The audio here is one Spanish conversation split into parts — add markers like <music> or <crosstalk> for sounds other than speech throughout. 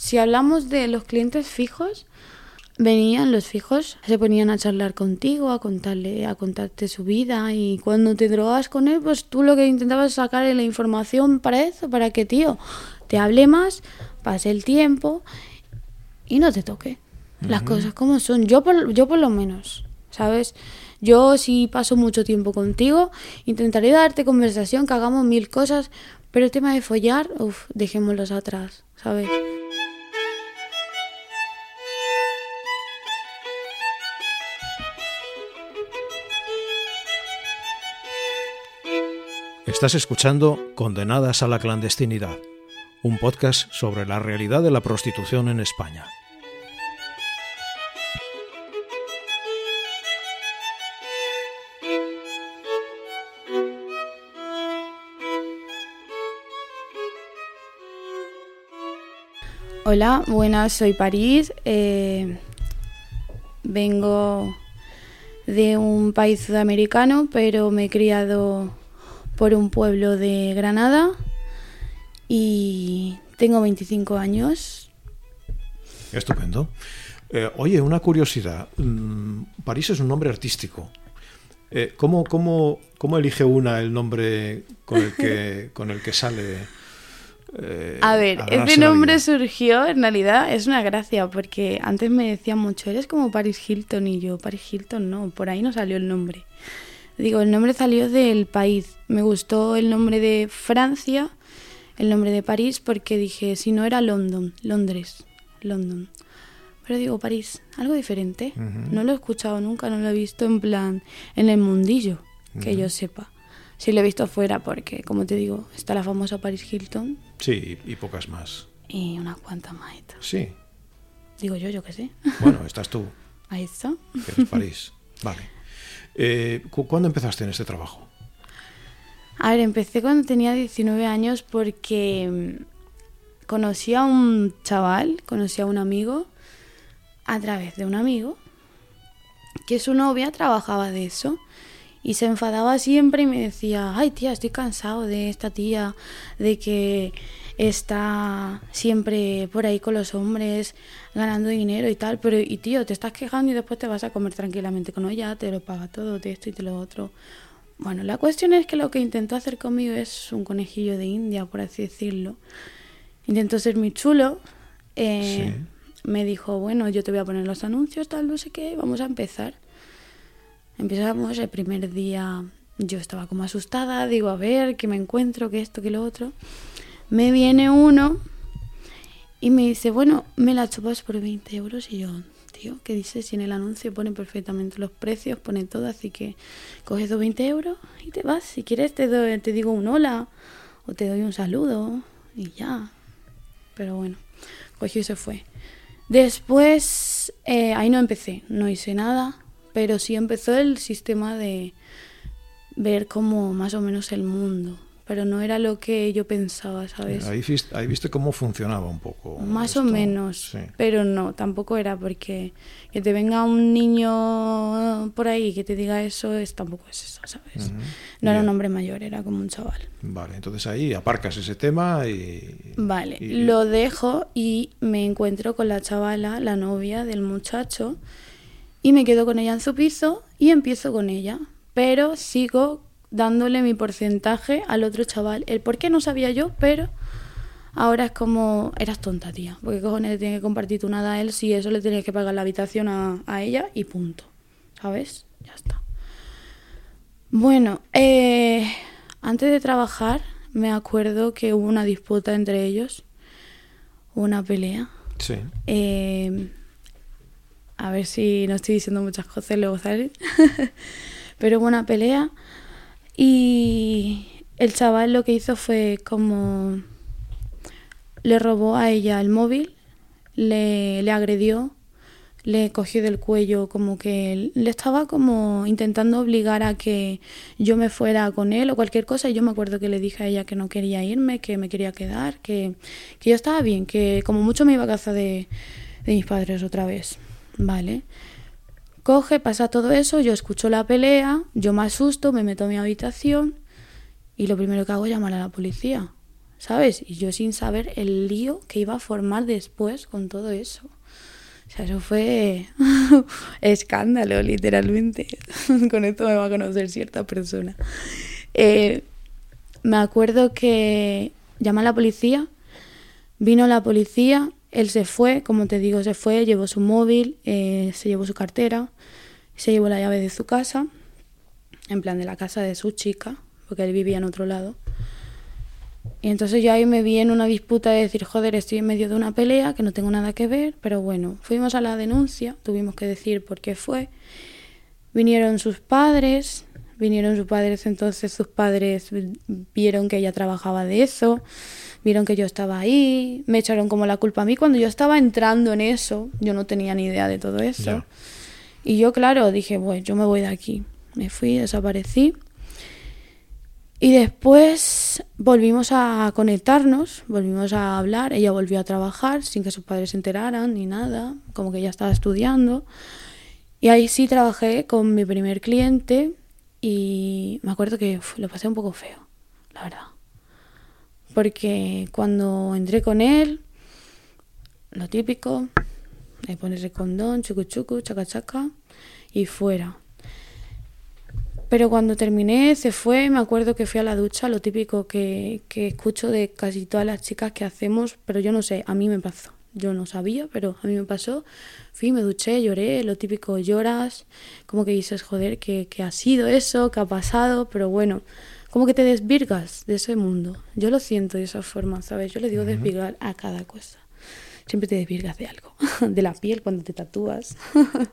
Si hablamos de los clientes fijos, venían los fijos, se ponían a charlar contigo, a contarle, a contarte su vida y cuando te drogas con él, pues tú lo que intentabas es sacarle la información para eso, para que tío te hable más, pase el tiempo y no te toque. Las cosas como son. Yo por, yo por lo menos, ¿sabes? Yo si paso mucho tiempo contigo, intentaré darte conversación, que hagamos mil cosas, pero el tema de follar, uff, dejémoslos atrás, ¿sabes? Estás escuchando Condenadas a la Clandestinidad, un podcast sobre la realidad de la prostitución en España. Hola, buenas, soy París. eh, vengo de un país sudamericano, pero me he criado por un pueblo de Granada y tengo 25 años. Estupendo. Eh, oye, una curiosidad. Mm, París es un nombre artístico. Eh, ¿cómo, cómo, cómo elige una el nombre con el que, <laughs> con el que sale? eh, A ver, este nombre surgió, en realidad es una gracia, porque antes me decían mucho, eres como Paris Hilton, y yo, Paris Hilton no, por ahí no salió el nombre. Digo, el nombre salió del país. Me gustó el nombre de Francia, el nombre de París, porque dije, si no era London, Londres, London. Pero digo, París, algo diferente. No lo he escuchado nunca, no lo he visto en plan, en el mundillo, que yo sepa. Sí lo he visto fuera porque, como te digo, está la famosa Paris Hilton Sí, y pocas más. y unas cuantas más. Sí. Digo yo, yo qué sé. Bueno, estás tú, <laughs> Ahí está. que eres París. <laughs> Vale. Eh, cu- ¿Cuándo empezaste en este trabajo? A ver, empecé cuando tenía 19 años porque mm, conocí a un chaval, conocí a un amigo, a través de un amigo, que su novia trabajaba de eso. Y se enfadaba siempre y me decía, ay tía, estoy cansado de esta tía, de que está siempre por ahí con los hombres ganando dinero y tal, pero y tío, te estás quejando y después te vas a comer tranquilamente con ella, te lo paga todo, de esto y de lo otro. Bueno, la cuestión es que lo que intentó hacer conmigo es un conejillo de India, por así decirlo. Intentó ser muy chulo. eh, Me dijo, bueno, yo te voy a poner los anuncios, tal, no sé qué, vamos a empezar. Empezamos el primer día, yo estaba como asustada, digo, a ver, que me encuentro, que esto, que lo otro. Me viene uno y me dice, bueno, me la chupas por 20 euros. Y yo, tío, ¿qué dices? Si en el anuncio pone perfectamente los precios, pone todo, así que coges los 20 euros y te vas. Si quieres te, doy- te digo un hola o te doy un saludo y ya. Pero bueno, cogió y se fue. Después, eh, ahí no empecé, no hice nada, pero sí empezó el sistema de ver como más o menos el mundo. Pero no era lo que yo pensaba, ¿sabes? Ahí, vis- ahí viste cómo funcionaba un poco. Más o menos, Sí. pero no, tampoco era porque que te venga un niño por ahí que te diga eso, es, tampoco es eso, ¿sabes? No era un hombre mayor, era como un chaval. Vale, entonces ahí aparcas ese tema y... Vale, y- lo dejo y me encuentro con la chavala, la novia del muchacho, y me quedo con ella en su piso y empiezo con ella, pero sigo dándole mi porcentaje al otro chaval. El por qué no sabía yo, pero ahora es como, eras tonta, tía, porque cojones le tienes que compartir tu nada a él si eso le tienes que pagar la habitación a, a ella y punto, ¿sabes? Ya está. Bueno, eh, antes de trabajar me acuerdo que hubo una disputa entre ellos, una pelea. Sí. Eh, a ver si no estoy diciendo muchas cosas luego sale. <laughs> Pero hubo una pelea y el chaval lo que hizo fue como le robó a ella el móvil le, le agredió, le cogió del cuello, como que le estaba como intentando obligar a que yo me fuera con él o cualquier cosa. Y yo me acuerdo que le dije a ella que no quería irme, que me quería quedar, que, que yo estaba bien, que como mucho me iba a casa de, de mis padres otra vez. Vale. Coge, pasa todo eso, yo escucho la pelea, yo me asusto, me meto a mi habitación y lo primero que hago es llamar a la policía, ¿sabes? Y yo sin saber el lío que iba a formar después con todo eso. O sea, eso fue <laughs> escándalo, literalmente. <laughs> con esto me va a conocer cierta persona. Eh, me acuerdo que llamé a la policía, vino la policía, él se fue, como te digo, se fue, llevó su móvil, eh, se llevó su cartera, se llevó la llave de su casa, en plan de la casa de su chica, porque él vivía en otro lado. Y entonces yo ahí me vi en una disputa de decir, joder, estoy en medio de una pelea que no tengo nada que ver, pero bueno, fuimos a la denuncia, tuvimos que decir por qué fue. Vinieron sus padres, vinieron sus padres, entonces sus padres vieron que ella trabajaba de eso vieron que yo estaba ahí, me echaron como la culpa a mí cuando yo estaba entrando en eso, yo no tenía ni idea de todo eso. Y yo, claro, dije, bueno, yo me voy de aquí. Me fui, desaparecí. Y después volvimos a conectarnos, volvimos a hablar, ella volvió a trabajar sin que sus padres se enteraran ni nada, como que ella estaba estudiando. Y ahí sí trabajé con mi primer cliente y me acuerdo que lo pasé un poco feo, la verdad porque cuando entré con él, lo típico, le pones el condón, chucu chucu, chaca chaca y fuera. Pero cuando terminé, se fue, me acuerdo que fui a la ducha, lo típico que, que escucho de casi todas las chicas que hacemos, pero yo no sé, a mí me pasó. Yo no sabía, pero a mí me pasó. Fui, me duché, lloré, lo típico, lloras, como que dices, joder, ¿qué, qué ha sido eso? ¿Qué ha pasado? Pero bueno, como que te desvirgas de ese mundo. Yo lo siento de esa forma, ¿sabes? Yo le digo desvirgar a cada cosa. Siempre te desvirgas de algo, <laughs> de la piel cuando te tatúas. <laughs>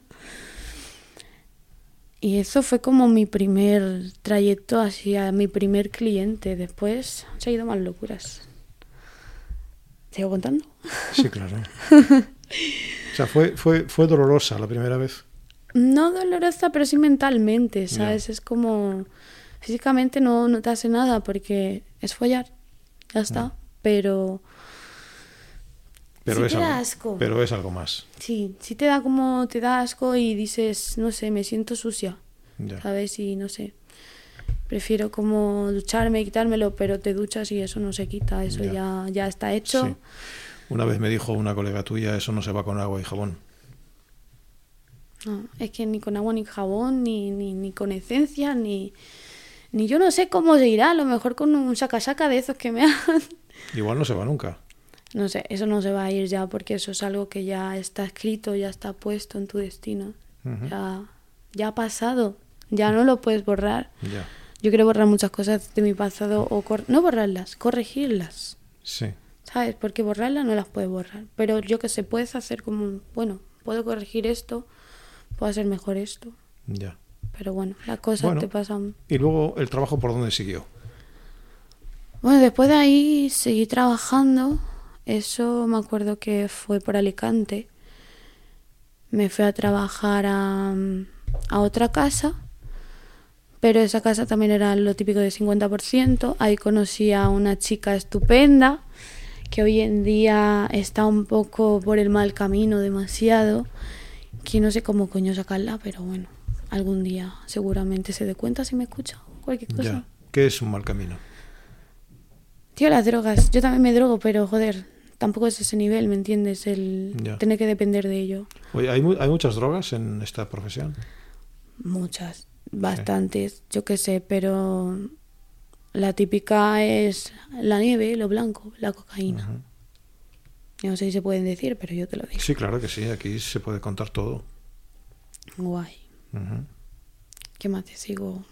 y eso fue como mi primer trayecto hacia mi primer cliente. Después se ha ido más locuras. ¿Sigo contando? Sí, claro. <laughs> o sea, fue, fue, fue dolorosa la primera vez. No dolorosa, pero sí mentalmente, ¿sabes? Es como Físicamente no, no te hace nada porque es follar, ya está, pero... Pero, es algo, pero es algo más. Sí, sí te da como, te da asco y dices, no sé, me siento sucia, ¿sabes? Y no sé, prefiero como ducharme y quitármelo, pero te duchas y eso no se quita, eso ya, ya, está hecho. Una vez me dijo una colega tuya, eso no se va con agua y jabón. No, es que ni con agua ni jabón, ni, ni, ni con esencia, ni ni yo no sé cómo se irá, a lo mejor con un saca-saca de esos que me <laughs> hagan. Igual no se va nunca. No sé, eso no se va a ir ya porque eso es algo que ya está escrito, ya está puesto en tu destino. ya, ya ha pasado, ya no lo puedes borrar. Yo quiero borrar muchas cosas de mi pasado o no borrarlas, corregirlas. Sí. ¿Sabes? Porque borrarlas no las puedes borrar. Pero yo que sé, puedes hacer como, bueno, puedo corregir esto, puedo hacer mejor esto. Ya. Pero bueno, las cosas te pasan. ¿Y luego el trabajo por dónde siguió? Bueno, después de ahí seguí trabajando. Eso me acuerdo que fue por Alicante. Me fui a trabajar a, a otra casa, pero esa casa también era lo típico de 50%. Ahí conocí a una chica estupenda que hoy en día está un poco por el mal camino, demasiado. Que no sé cómo coño sacarla, pero bueno algún día seguramente se dé cuenta si me escucha cualquier cosa. Ya. ¿Qué es un mal camino? Tío, las drogas. Yo también me drogo, pero joder, tampoco es ese nivel, ¿me entiendes? El tener que depender de ello. Oye, ¿hay, ¿hay muchas drogas en esta profesión? Muchas, bastantes, yo qué sé, pero la típica es la nieve, lo blanco, la cocaína. no sé si se pueden decir, pero yo te lo digo. Sí, claro que sí, aquí se puede contar todo. Guay. ¿Qué más te sigo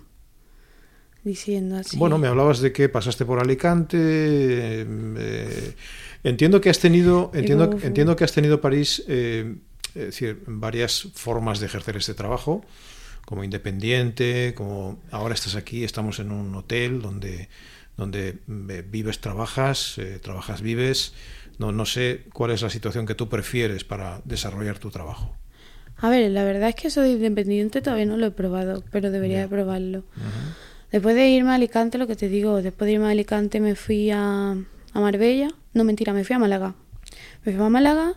diciendo así? Bueno, me hablabas de que pasaste por Alicante. Eh, entiendo que has tenido, entiendo, entiendo que has tenido París, eh, es decir, varias formas de ejercer este trabajo, como independiente, como ahora estás aquí, estamos en un hotel donde donde eh, vives, trabajas, trabajas, vives, No, no sé cuál es la situación que tú prefieres para desarrollar tu trabajo. A ver, la verdad es que soy independiente todavía no lo he probado, pero debería de probarlo. Después de irme a Alicante, lo que te digo, después de irme a Alicante me fui a, a Marbella. No, mentira, me fui a Málaga. Me fui a Málaga,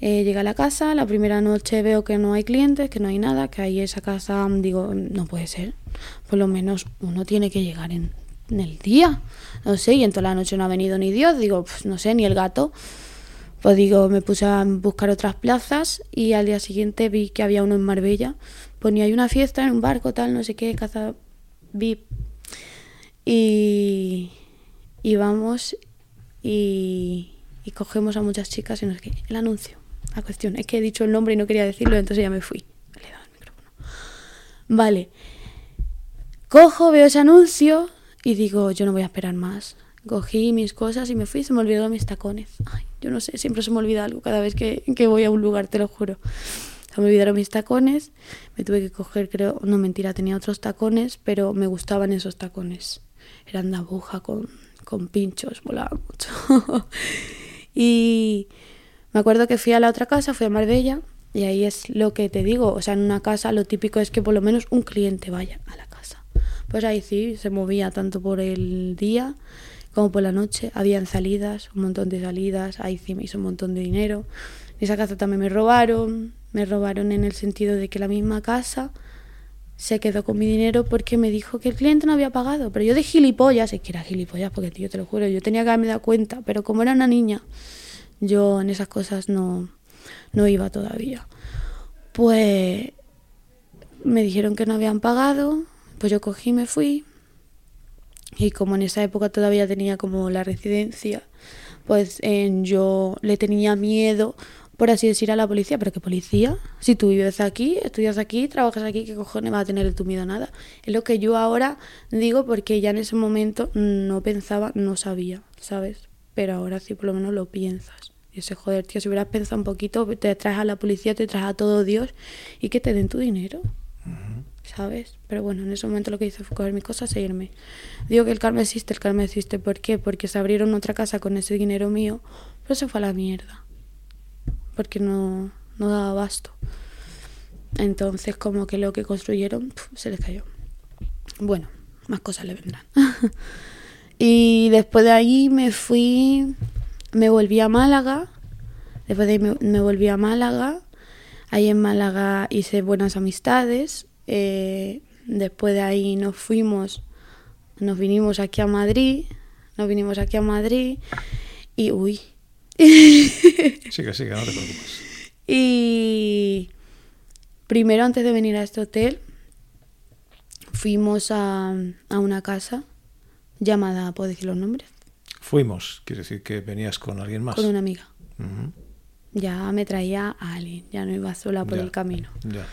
eh, llegué a la casa, la primera noche veo que no hay clientes, que no hay nada, que ahí esa casa, digo, no puede ser. Por lo menos uno tiene que llegar en, en el día. No sé, y en toda la noche no ha venido ni Dios, digo, pues no sé, ni el gato. Pues digo, me puse a buscar otras plazas y al día siguiente vi que había uno en Marbella. Ni hay una fiesta en un barco, tal, no sé qué, caza VIP. Y, y vamos y, y cogemos a muchas chicas y no sé qué. El anuncio, la cuestión. Es que he dicho el nombre y no quería decirlo, entonces ya me fui. Le he dado el micrófono. Vale. Cojo, veo ese anuncio y digo, yo no voy a esperar más. Cogí mis cosas y me fui, se me olvidó mis tacones. Ay, yo no sé, siempre se me olvida algo cada vez que, que voy a un lugar, te lo juro. Se me olvidaron mis tacones, me tuve que coger, creo, no mentira, tenía otros tacones, pero me gustaban esos tacones. Eran de aguja con, con pinchos, volaban mucho. <laughs> y me acuerdo que fui a la otra casa, fui a Marbella, y ahí es lo que te digo, o sea, en una casa lo típico es que por lo menos un cliente vaya a la casa. Pues ahí sí, se movía tanto por el día como por la noche. Habían salidas, un montón de salidas, ahí sí me hizo un montón de dinero. En esa casa también me robaron, me robaron en el sentido de que la misma casa se quedó con mi dinero porque me dijo que el cliente no había pagado. Pero yo de gilipollas, es que era gilipollas, porque tío, te lo juro, yo tenía que haberme dado cuenta, pero como era una niña, yo en esas cosas no, no iba todavía. Pues me dijeron que no habían pagado, pues yo cogí y me fui. Y como en esa época todavía tenía como la residencia, pues yo le tenía miedo, por así decir, a la policía. Pero ¿qué policía? Si tú vives aquí, estudias aquí, trabajas aquí, ¿qué cojones va a tener tu miedo a nada? Es lo que yo ahora digo porque ya en ese momento no pensaba, no sabía, ¿sabes? Pero ahora sí por lo menos lo piensas. Y ese joder, tío, si hubieras pensado un poquito, te traes a la policía, te traes a todo Dios y que te den tu dinero. ¿Sabes? Pero bueno, en ese momento lo que hice fue coger mis cosas e irme. Digo que el karma existe, el karma existe. ¿Por qué? Porque se abrieron otra casa con ese dinero mío, pero se fue a la mierda. Porque no, no daba abasto. Entonces, como que lo que construyeron se les cayó. Bueno, más cosas le vendrán. <laughs> y después de ahí me fui, me volví a Málaga. Después de ahí me, me volví a Málaga. Ahí en Málaga hice buenas amistades. Eh, después de ahí nos fuimos, nos vinimos aquí a Madrid, nos vinimos aquí a Madrid y uy. <laughs> Sigue, sigue, no te preocupes. Y primero antes de venir a este hotel fuimos a, a una casa llamada, ¿puedo decir los nombres? Fuimos, quiere decir que venías con alguien más. Con una amiga. Ya me traía a alguien, ya no iba sola por Ya. el camino. Ya.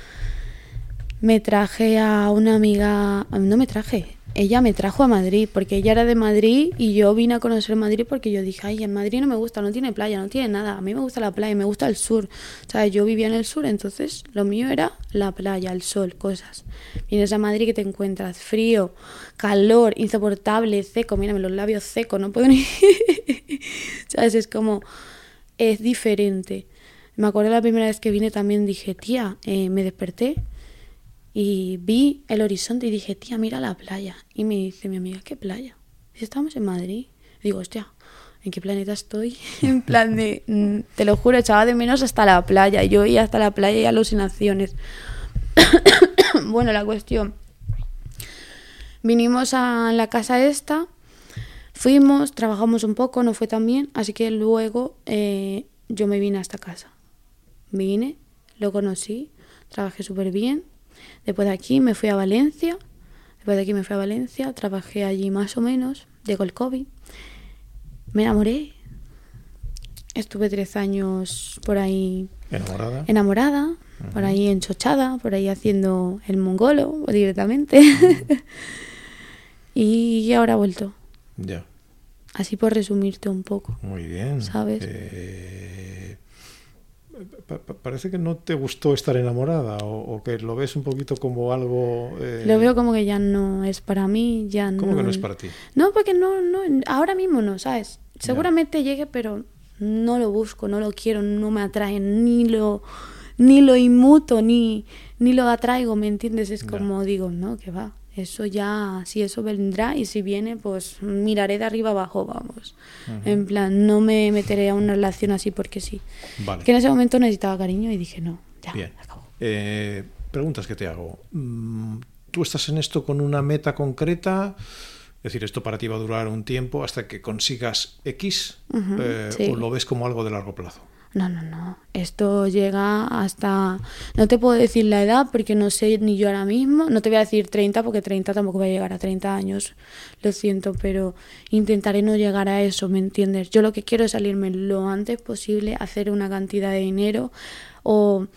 Me traje a una amiga, no me traje, ella me trajo a Madrid, porque ella era de Madrid y yo vine a conocer Madrid porque yo dije, ay, en Madrid no me gusta, no tiene playa, no tiene nada, a mí me gusta la playa, me gusta el sur, o sea, yo vivía en el sur, entonces lo mío era la playa, el sol, cosas. Vienes a Madrid que te encuentras frío, calor, insoportable, seco, mírame los labios secos, no puedo ni... <laughs> ¿Sabes? Es como, es diferente. Me acuerdo la primera vez que vine también dije, tía, eh, me desperté y vi el horizonte y dije, tía, mira la playa. Y me dice mi amiga, ¿qué playa? Dice, estamos en Madrid. Digo, hostia, ¿en qué planeta estoy? <laughs> en plan de, mm, te lo juro, echaba de menos hasta la playa. Yo iba hasta la playa y alucinaciones. <coughs> bueno, la cuestión. Vinimos a la casa esta, fuimos, trabajamos un poco, no fue tan bien, así que luego eh, yo me vine a esta casa. Vine, lo conocí, trabajé súper bien. Después de aquí me fui a Valencia. Después de aquí me fui a Valencia, trabajé allí más o menos. Llegó el COVID. Me enamoré. Estuve tres años por ahí Enamorada. enamorada, por ahí enchochada, por ahí haciendo el mongolo directamente. <laughs> y ahora he vuelto. Ya. Así por resumirte un poco. Muy bien. ¿Sabes? Eh, pa- pa- parece que no te gustó estar enamorada o, o que lo ves un poquito como algo... eh, Lo veo como que ya no es para mí, ya no. ¿Cómo que no es para ti? No, porque no, no, ahora mismo no, ¿sabes? Seguramente llegue, pero no lo busco, no lo quiero, no me atrae, ni lo, ni lo inmuto, ni, ni lo atraigo, ¿me entiendes? Es como digo, no, que va, eso ya, si eso vendrá y si viene, pues miraré de arriba abajo, vamos. En plan, no me meteré a una relación así porque sí. Que en ese momento necesitaba cariño y dije, no, ya, Bien. acabó. Eh, preguntas que te hago. Mm, ¿Tú estás en esto con una meta concreta? Es decir, esto para ti va a durar un tiempo hasta que consigas X, eh, o lo ves como algo de largo plazo. No, no, no. Esto llega hasta... No te puedo decir la edad porque no sé ni yo ahora mismo. No te voy a decir 30 porque 30 tampoco va a llegar a 30 años. Lo siento, pero intentaré no llegar a eso, ¿me entiendes? Yo lo que quiero es salirme lo antes posible, hacer una cantidad de dinero o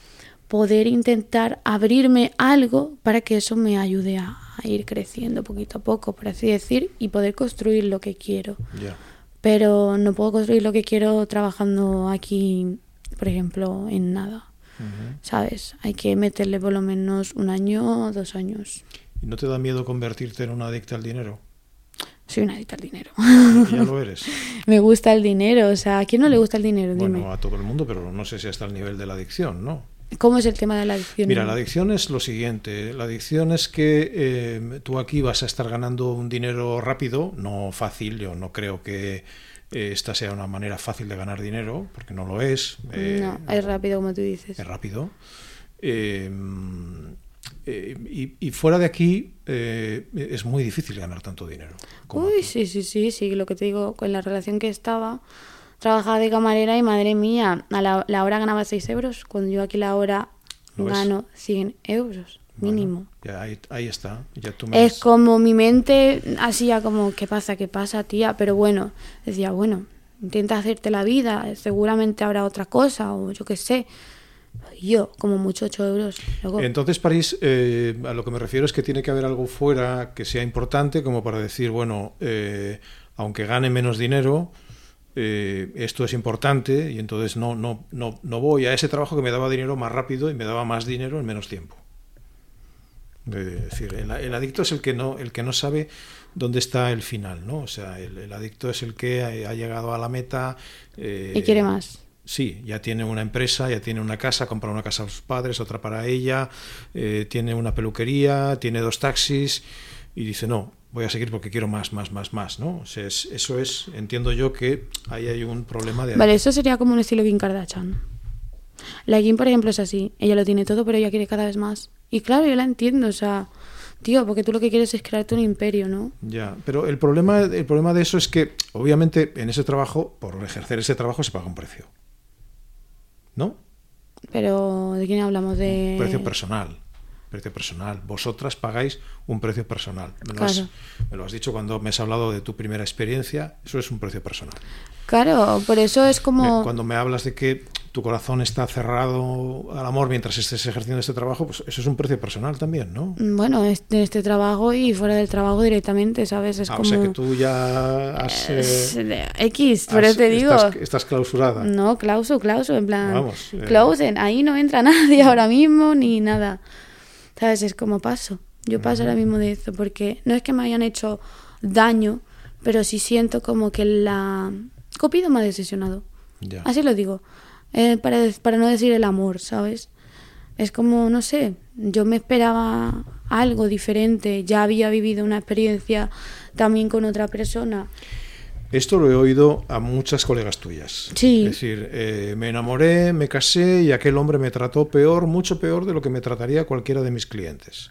poder intentar abrirme algo para que eso me ayude a, ir creciendo poquito a poco, por así decir, y poder construir lo que quiero pero no puedo construir lo que quiero trabajando aquí, por ejemplo, en nada. ¿Sabes? Hay que meterle por lo menos un año o dos años. ¿Y no te da miedo convertirte en una adicta al dinero? Soy una adicta al dinero. Ya lo <laughs> eres. Me gusta el dinero, o sea, ¿a quién no le gusta el dinero? Bueno, a todo el mundo, pero no sé si hasta el nivel de la adicción, ¿no? ¿Cómo es el tema de la adicción? Mira, la adicción es lo siguiente. La adicción es que eh, tú aquí vas a estar ganando un dinero rápido, no fácil. Yo no creo que eh, esta sea una manera fácil de ganar dinero, porque no lo es. Eh, no, es rápido, como tú dices. Es rápido. Y, fuera de aquí es muy difícil ganar tanto dinero. Uy, sí, sí, sí, sí. Lo que te digo, con la relación que estaba trabajaba de camarera y madre mía, a la, hora ganaba 6 euros, cuando yo aquí la hora gano 100 euros mínimo. ya ahí, está. Ya tú Es como mi mente hacía como, ¿qué pasa? ¿Qué pasa, tía? Pero bueno, decía, bueno, intenta hacerte la vida, seguramente habrá otra cosa o yo qué sé. Yo, como mucho 8 euros. Entonces, París, eh, a lo que me refiero es que tiene que haber algo fuera que sea importante como para decir, bueno, eh, aunque gane menos dinero, eh, esto es importante y entonces no, no, no, no voy a ese trabajo que me daba dinero más rápido y me daba más dinero en menos tiempo. Es decir, el, adicto es el que no, el que no sabe dónde está el final, ¿no? O sea, el, adicto es el que ha, llegado a la meta. Eh, y quiere más. Sí, ya tiene una empresa, ya tiene una casa, compra una casa a sus padres, otra para ella, eh, tiene una peluquería, tiene dos taxis y dice, no, voy a seguir porque quiero más, más, más, más, ¿no? eso es, entiendo yo que ahí hay un problema de... Vale, eso sería como un estilo Kim Kardashian. La Kim, por ejemplo, es así. Ella lo tiene todo, pero ella quiere cada vez más. Y claro, yo la entiendo, o sea, tío, porque tú lo que quieres es crearte un imperio, ¿no? Ya, pero el problema, el problema de eso es que, obviamente, en ese trabajo, por ejercer ese trabajo, se paga un precio. ¿No? Pero, ¿de quién hablamos? De... Un precio personal precio personal. Vosotras pagáis un precio personal. Me lo, has, me lo, has, dicho cuando me has hablado de tu primera experiencia. Eso es un precio personal. Claro, por eso es como... Cuando me hablas de que tu corazón está cerrado al amor mientras estés ejerciendo este trabajo, pues eso es un precio personal también, ¿no? Bueno, en este trabajo y fuera del trabajo directamente, ¿sabes? Es ah, como... O sea que tú ya has... Eh, X, pero te digo... Estás, clausurada. No, clauso, clauso, en plan... Vamos. Eh... ahí no entra <laughs> nadie ahora mismo ni nada. ¿Sabes? Es como paso. Yo paso ahora mismo de eso, porque no es que me hayan hecho daño, pero sí siento como que la... Copido me ha decepcionado. Así lo digo. Eh, para, para no decir el amor, ¿sabes? Es como, no sé, yo me esperaba algo diferente, ya había vivido una experiencia también con otra persona. Esto lo he oído a muchas colegas tuyas. Sí. Es decir, eh, me enamoré, me casé y aquel hombre me trató peor, mucho peor de lo que me trataría cualquiera de mis clientes.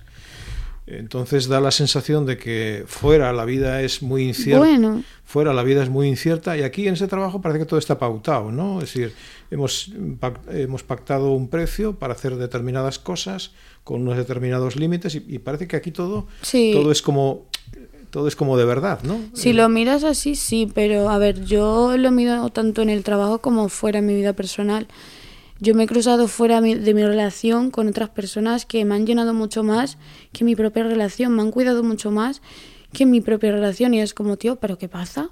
Entonces da la sensación de que fuera la vida es muy incierta. Bueno. Fuera la vida es muy incierta y aquí en ese trabajo parece que todo está pautado, ¿no? Es decir, hemos, hemos pactado un precio para hacer determinadas cosas con unos determinados límites y, parece que aquí todo, todo es como todo es como de verdad, ¿no? Si lo miras así, sí, pero a ver, yo lo miro tanto en el trabajo como fuera en mi vida personal. Yo me he cruzado fuera de mi relación con otras personas que me han llenado mucho más que mi propia relación, me han cuidado mucho más que mi propia relación y es como, tío, ¿pero qué pasa?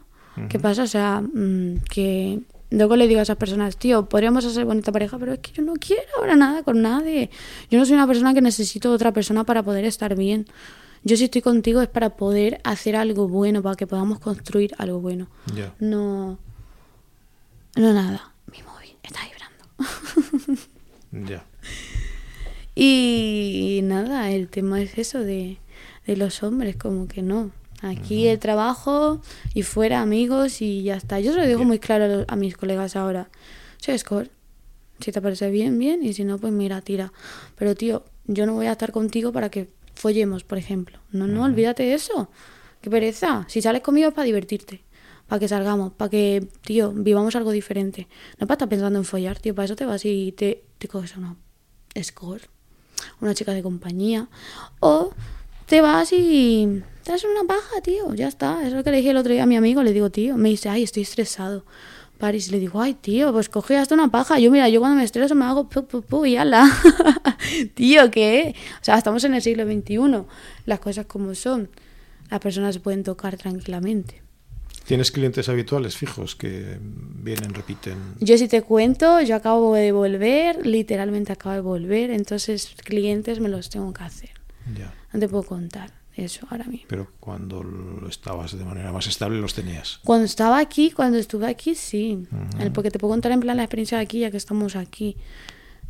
¿Qué pasa? O sea, mm, que luego le digo a esas personas, tío, podríamos hacer bonita pareja, pero es que yo no quiero ahora nada con nadie. Yo no soy una persona que necesito otra persona para poder estar bien. Yo si estoy contigo es para poder hacer algo bueno, para que podamos construir algo bueno. No. No, nada. Mi móvil está vibrando. <laughs> Ya. Y nada, el tema es eso de, de los hombres, como que no. Aquí el trabajo y fuera amigos y ya está. Yo se lo digo Bien. muy claro a, los- a mis colegas ahora. Soy score. Si te parece bien, bien. Y si no, pues mira, tira. Pero tío, yo no voy a estar contigo para que follemos, por ejemplo. No, no, olvídate de eso. Qué pereza. Si sales conmigo es para divertirte. Para que salgamos. Para que, tío, vivamos algo diferente. No para estar pensando en follar, tío. Para eso te vas y te, te coges a una score. Una chica de compañía. O te vas y te das una paja, tío. Ya está. Eso es lo que le dije el otro día a mi amigo. Le digo, tío. Me dice, ay, estoy estresado. Paris, le digo, ay, tío, pues coge hasta una paja. Yo, mira, yo cuando me estreso me hago pu, pu, pu y ala. <laughs> tío, ¿qué? O sea, estamos en el siglo XXI. Las cosas como son. Las personas se pueden tocar tranquilamente. ¿Tienes clientes habituales fijos que vienen, repiten? Yo si te cuento, yo acabo de volver, literalmente acabo de volver, entonces clientes me los tengo que hacer. Ya. No te puedo contar eso ahora mismo. Pero cuando estabas de manera más estable los tenías. Cuando estaba aquí, cuando estuve aquí, sí. Porque te puedo contar en plan la experiencia de aquí, ya que estamos aquí.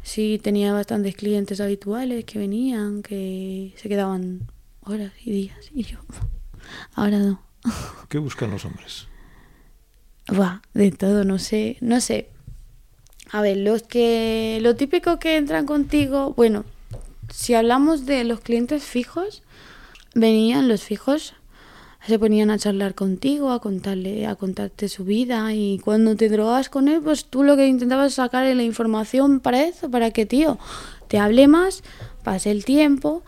Sí, tenía bastantes clientes habituales que venían, que se quedaban horas y días. Y yo, <laughs> ahora no. <laughs> ¿Qué buscan los hombres? Va, de todo, no sé, no sé. A ver, los que, lo típico que entran contigo, bueno, si hablamos de los clientes fijos, venían los fijos, se ponían a charlar contigo, a contarle, a contarte su vida y cuando te drogas con él, pues tú lo que intentabas es sacarle la información para eso, para que tío te hable más, pase el tiempo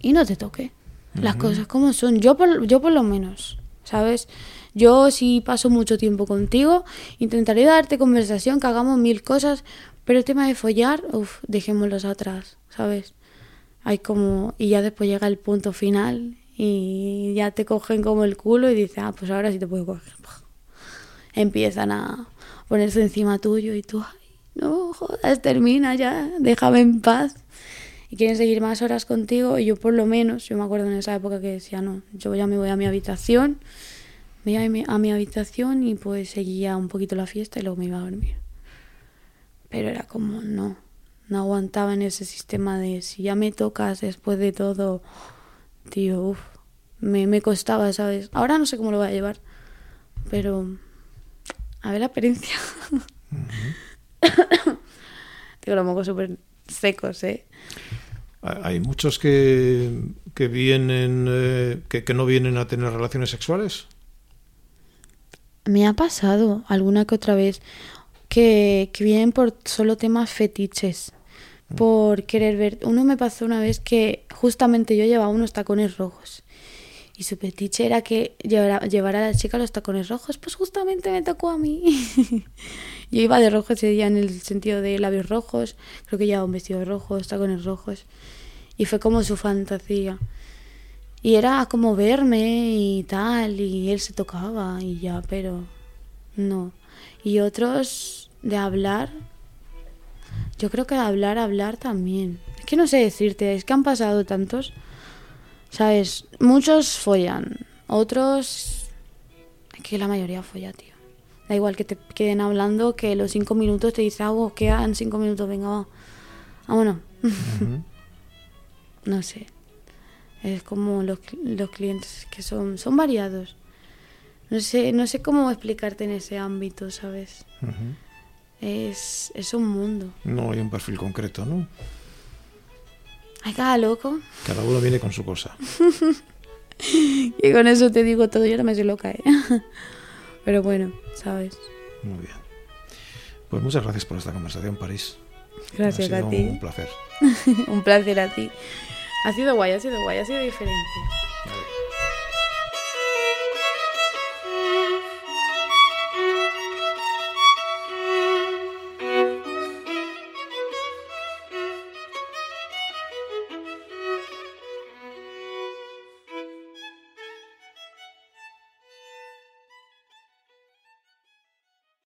y no te toque. Las cosas como son. Yo por, yo por lo menos, ¿sabes? Yo si paso mucho tiempo contigo, intentaré darte conversación, que hagamos mil cosas, pero el tema de follar, uff, dejémoslos atrás, ¿sabes? Hay como... Y ya después llega el punto final y ya te cogen como el culo y dices, ah, pues ahora sí te puedo coger. <laughs> Empiezan a ponerse encima tuyo y tú, ay, no jodas, termina ya, déjame en paz y quieren seguir más horas contigo y yo por lo menos, yo me acuerdo en esa época que decía, no, yo ya me voy a mi habitación, me iba a mi, a mi habitación y pues seguía un poquito la fiesta y luego me iba a dormir. Pero era como, no, no aguantaba en ese sistema de si ya me tocas después de todo, tío, uff, me, me costaba, ¿sabes? Ahora no sé cómo lo voy a llevar, pero a ver la experiencia. <coughs> Tengo los mocos súper secos, ¿eh? Hay muchos que, que vienen, eh, que, que no vienen a tener relaciones sexuales. Me ha pasado alguna que otra vez que, que vienen por solo temas fetiches, por querer ver. Uno me pasó una vez que justamente yo llevaba unos tacones rojos y su fetiche era que llevara, llevara a la chica los tacones rojos, pues justamente me tocó a mí. <laughs> yo iba de rojo ese día en el sentido de labios rojos, creo que llevaba un vestido rojo, tacones rojos y fue como su fantasía. Y era como verme y tal, y él se tocaba y ya, pero no. Y otros de hablar, yo creo que hablar, hablar también. Es que no sé decirte, es que han pasado tantos, ¿sabes? Muchos follan, otros... Es que la mayoría folla, tío. Da igual que te queden hablando, que los cinco minutos te dicen, ah, oh, quedan cinco minutos, venga, va. Vámonos. <laughs> no sé. Es como los, los clientes que son, son variados. No sé, no sé cómo explicarte en ese ámbito, ¿sabes? Ujú. Es, es un mundo. No hay un perfil concreto, ¿no? Hay cada loco. Cada uno viene con su cosa. <laughs> Y con eso te digo todo, yo no me soy loca, ¿eh? <laughs> Pero bueno, ¿sabes? Muy bien. Pues muchas gracias por esta conversación, París. Gracias ha sido a ti. Un placer. <laughs> un placer a ti. Ha sido guay, ha sido guay, ha sido diferente.